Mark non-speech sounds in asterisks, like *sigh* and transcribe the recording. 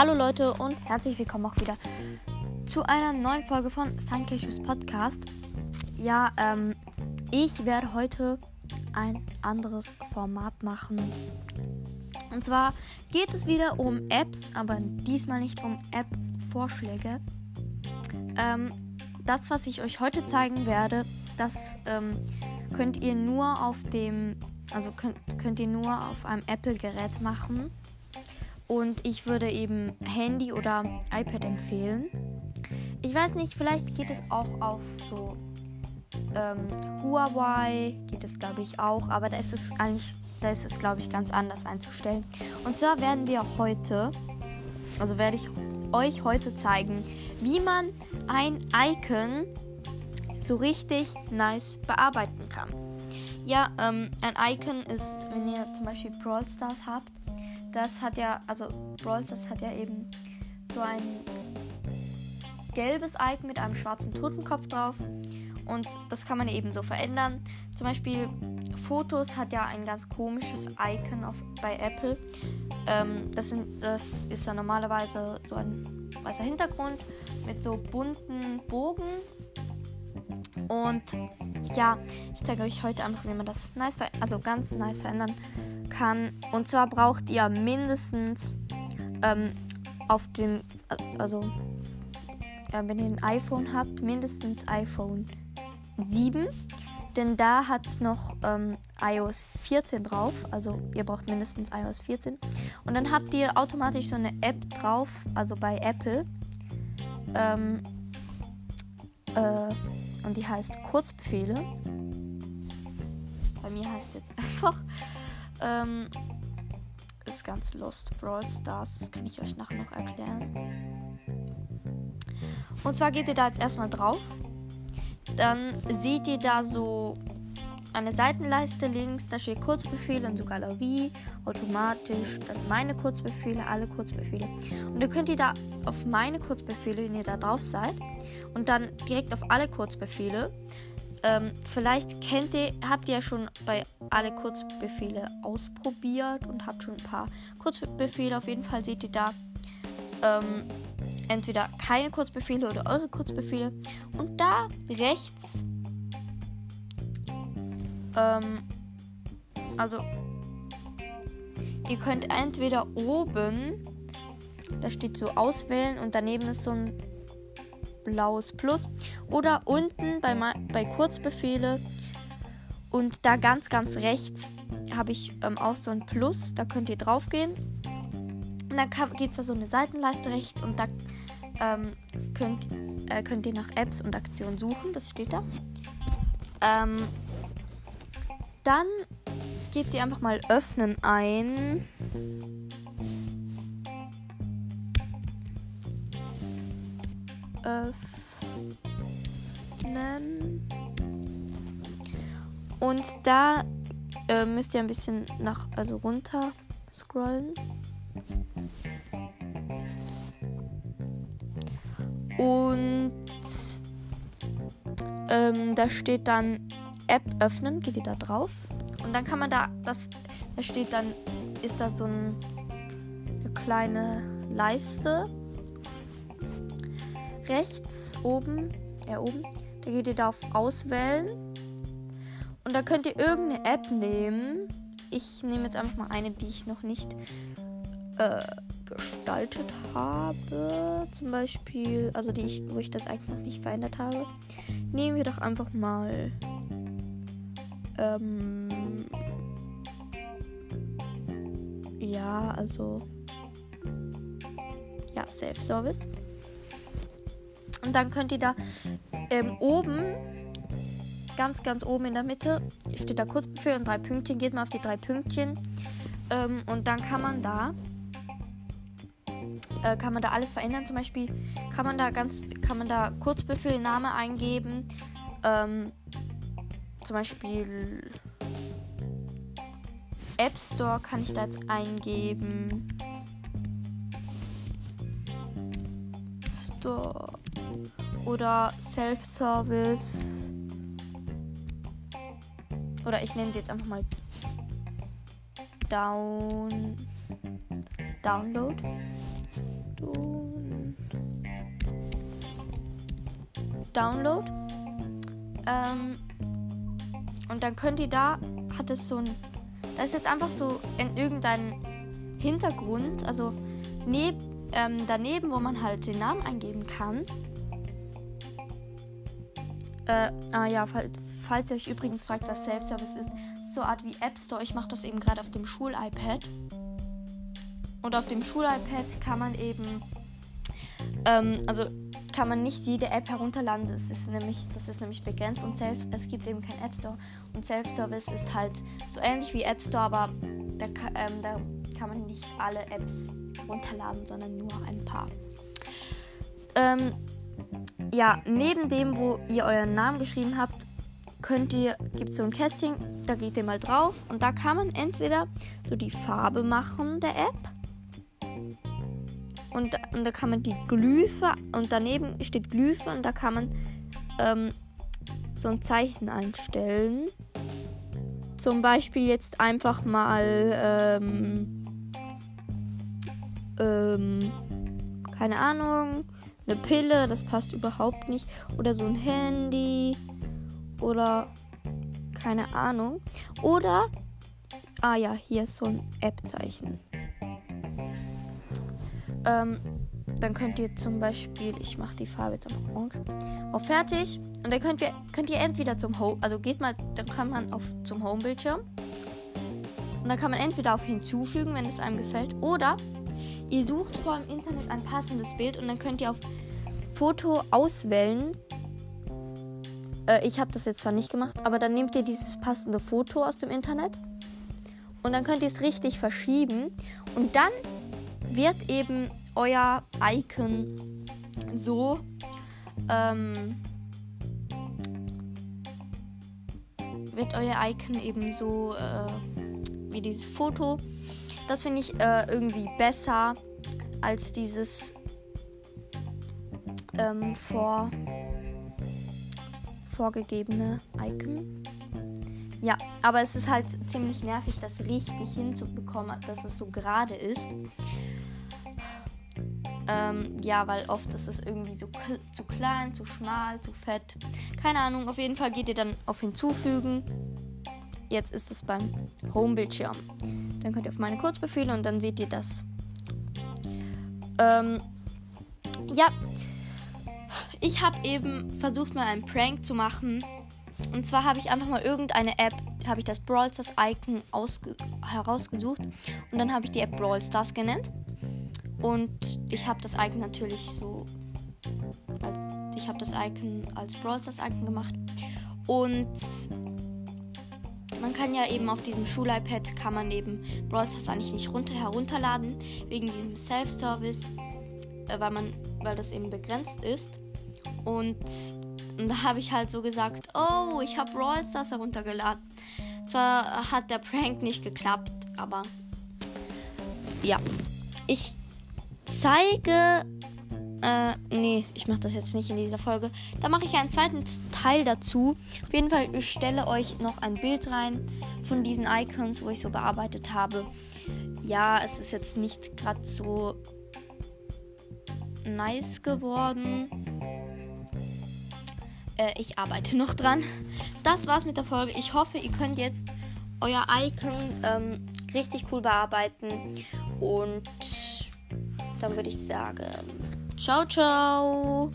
Hallo Leute und herzlich willkommen auch wieder zu einer neuen Folge von Suncashews Podcast. Ja, ähm, ich werde heute ein anderes Format machen. Und zwar geht es wieder um Apps, aber diesmal nicht um App-Vorschläge. Ähm, das, was ich euch heute zeigen werde, das ähm, könnt ihr nur auf dem, also könnt, könnt ihr nur auf einem Apple-Gerät machen. Und ich würde eben Handy oder iPad empfehlen. Ich weiß nicht, vielleicht geht es auch auf so ähm, Huawei, geht es glaube ich auch, aber da ist es eigentlich, da ist es glaube ich ganz anders einzustellen. Und zwar werden wir heute, also werde ich euch heute zeigen, wie man ein Icon so richtig nice bearbeiten kann. Ja, ähm, ein Icon ist, wenn ihr zum Beispiel Brawl Stars habt, das hat ja, also Brawl Stars hat ja eben so ein gelbes Icon mit einem schwarzen Totenkopf drauf. Und das kann man eben so verändern. Zum Beispiel Fotos hat ja ein ganz komisches Icon auf, bei Apple. Ähm, das, sind, das ist ja normalerweise so ein weißer Hintergrund mit so bunten Bogen. Und ja, ich zeige euch heute einfach, wie man das nice, also ganz nice verändern kann kann. Und zwar braucht ihr mindestens ähm, auf dem, also äh, wenn ihr ein iPhone habt, mindestens iPhone 7. Denn da hat es noch ähm, iOS 14 drauf. Also ihr braucht mindestens iOS 14. Und dann habt ihr automatisch so eine App drauf, also bei Apple. Ähm, äh, und die heißt Kurzbefehle. Bei mir heißt es jetzt *laughs* einfach ähm, ist ganz Lost Brawl Stars. Das kann ich euch nachher noch erklären. Und zwar geht ihr da jetzt erstmal drauf. Dann seht ihr da so eine Seitenleiste links. Da steht Kurzbefehle und so Galerie, automatisch. Dann meine Kurzbefehle, alle Kurzbefehle. Und ihr könnt ihr da auf meine Kurzbefehle, wenn ihr da drauf seid, und dann direkt auf alle Kurzbefehle ähm, vielleicht kennt ihr, habt ihr ja schon bei alle Kurzbefehle ausprobiert und habt schon ein paar Kurzbefehle. Auf jeden Fall seht ihr da ähm, entweder keine Kurzbefehle oder eure Kurzbefehle. Und da rechts, ähm, also ihr könnt entweder oben, da steht so auswählen und daneben ist so ein blaues Plus. Oder unten bei, bei Kurzbefehle und da ganz, ganz rechts habe ich ähm, auch so ein Plus. Da könnt ihr drauf gehen. Und dann gibt es da so eine Seitenleiste rechts und da ähm, könnt, äh, könnt ihr nach Apps und Aktionen suchen. Das steht da. Ähm, dann gebt ihr einfach mal Öffnen ein. Öffnen. Und da äh, müsst ihr ein bisschen nach, also runter scrollen. Und ähm, da steht dann App öffnen, geht ihr da drauf. Und dann kann man da, das, da steht dann, ist da so ein, eine kleine Leiste rechts oben, ja oben, da geht ihr da auf Auswählen. Und da könnt ihr irgendeine App nehmen. Ich nehme jetzt einfach mal eine, die ich noch nicht äh, gestaltet habe. Zum Beispiel, also die ich, wo ich das eigentlich noch nicht verändert habe. Nehmen wir doch einfach mal. Ähm, ja, also. Ja, Self-Service. Und dann könnt ihr da ähm, oben, ganz, ganz oben in der Mitte, steht da Kurzbefehl und drei Pünktchen. Geht mal auf die drei Pünktchen. Ähm, und dann kann man da äh, kann man da alles verändern. Zum Beispiel kann man da ganz, kann man da Kurzbefehl, Name eingeben. Ähm, zum Beispiel App Store kann ich da jetzt eingeben. Store oder Self-Service. Oder ich nenne sie jetzt einfach mal Down Download. Download. Ähm, und dann könnt ihr da, hat es so ein, da ist jetzt einfach so in irgendeinem Hintergrund, also neb, ähm, daneben, wo man halt den Namen eingeben kann. Äh, ah ja, falls, falls ihr euch übrigens fragt, was Self-Service ist, so eine Art wie App Store. Ich mache das eben gerade auf dem Schul-iPad. Und auf dem Schul-iPad kann man eben, ähm, also kann man nicht jede App herunterladen. Das ist nämlich, das ist nämlich begrenzt und Self, es gibt eben kein App Store. Und Self-Service ist halt so ähnlich wie App Store, aber da, ähm, da kann man nicht alle Apps runterladen, sondern nur ein paar. Ähm, ja, neben dem, wo ihr euren Namen geschrieben habt, könnt ihr, gibt es so ein Kästchen, da geht ihr mal drauf und da kann man entweder so die Farbe machen der App und, und da kann man die Glyphe und daneben steht Glyphe und da kann man ähm, so ein Zeichen einstellen. Zum Beispiel jetzt einfach mal ähm, ähm, keine Ahnung, eine Pille, das passt überhaupt nicht. Oder so ein Handy oder keine Ahnung. Oder, ah ja, hier ist so ein App-Zeichen. Ähm, dann könnt ihr zum Beispiel, ich mache die Farbe jetzt einfach orange, auf fertig. Und dann könnt ihr, könnt ihr entweder zum Home, also geht mal, dann kann man auf zum Home-Bildschirm. Und dann kann man entweder auf hinzufügen, wenn es einem gefällt, oder ihr sucht vor im Internet ein passendes Bild und dann könnt ihr auf Foto auswählen. Äh, ich habe das jetzt zwar nicht gemacht, aber dann nehmt ihr dieses passende Foto aus dem Internet und dann könnt ihr es richtig verschieben und dann wird eben euer Icon so ähm, wird euer Icon eben so äh, wie dieses Foto. Das finde ich äh, irgendwie besser als dieses ähm, vor, vorgegebene Icon. Ja, aber es ist halt ziemlich nervig, das richtig hinzubekommen, dass es so gerade ist. Ähm, ja, weil oft ist es irgendwie so zu klein, zu schmal, zu fett. Keine Ahnung, auf jeden Fall geht ihr dann auf Hinzufügen. Jetzt ist es beim Home-Bildschirm. Dann könnt ihr auf meine Kurzbefehle und dann seht ihr das. Ähm, ja, ich habe eben versucht mal einen Prank zu machen. Und zwar habe ich einfach mal irgendeine App, habe ich das Brawl Stars Icon herausgesucht und dann habe ich die App Brawl Stars genannt. Und ich habe das Icon natürlich so. Als, ich habe das Icon als Brawl Stars Icon gemacht. Und man kann ja eben auf diesem Schul-iPad kann man eben Brawl Stars eigentlich nicht runter herunterladen wegen diesem Self-Service, äh, weil weil das eben begrenzt ist. Und, und da habe ich halt so gesagt, oh, ich habe Brawl Stars heruntergeladen. Zwar hat der Prank nicht geklappt, aber ja, ich zeige. Äh, nee, ich mache das jetzt nicht in dieser Folge. Da mache ich einen zweiten Teil dazu. Auf jeden Fall, ich stelle euch noch ein Bild rein von diesen Icons, wo ich so bearbeitet habe. Ja, es ist jetzt nicht gerade so nice geworden. Äh, ich arbeite noch dran. Das war's mit der Folge. Ich hoffe, ihr könnt jetzt euer Icon ähm, richtig cool bearbeiten. Und dann würde ich sagen, ciao, ciao.